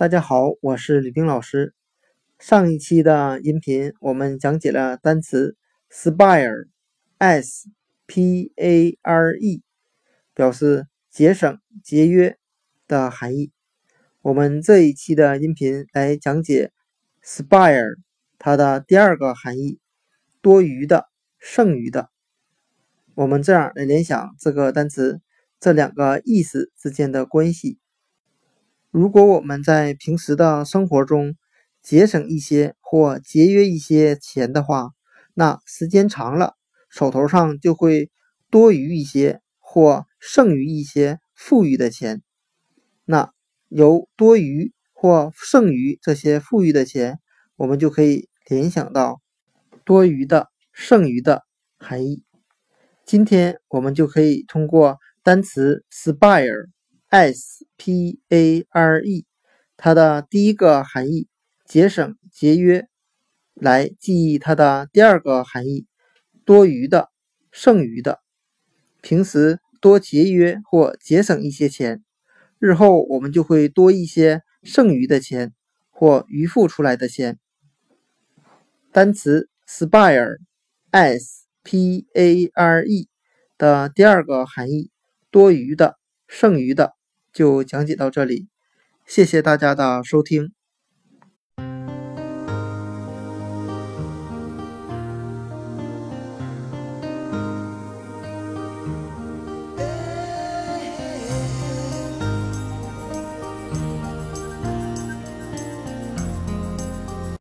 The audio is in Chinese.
大家好，我是李冰老师。上一期的音频我们讲解了单词 spare，s p a r e，表示节省、节约的含义。我们这一期的音频来讲解 spare 它的第二个含义：多余的、剩余的。我们这样来联想这个单词这两个意思之间的关系。如果我们在平时的生活中节省一些或节约一些钱的话，那时间长了，手头上就会多余一些或剩余一些富裕的钱。那由多余或剩余这些富裕的钱，我们就可以联想到多余的、剩余的含义。今天我们就可以通过单词 spare。S P A R E，它的第一个含义节省、节约，来记忆它的第二个含义多余的、剩余的。平时多节约或节省一些钱，日后我们就会多一些剩余的钱或余付出来的钱。单词 spare，S P A R E 的第二个含义多余的、剩余的。就讲解到这里，谢谢大家的收听。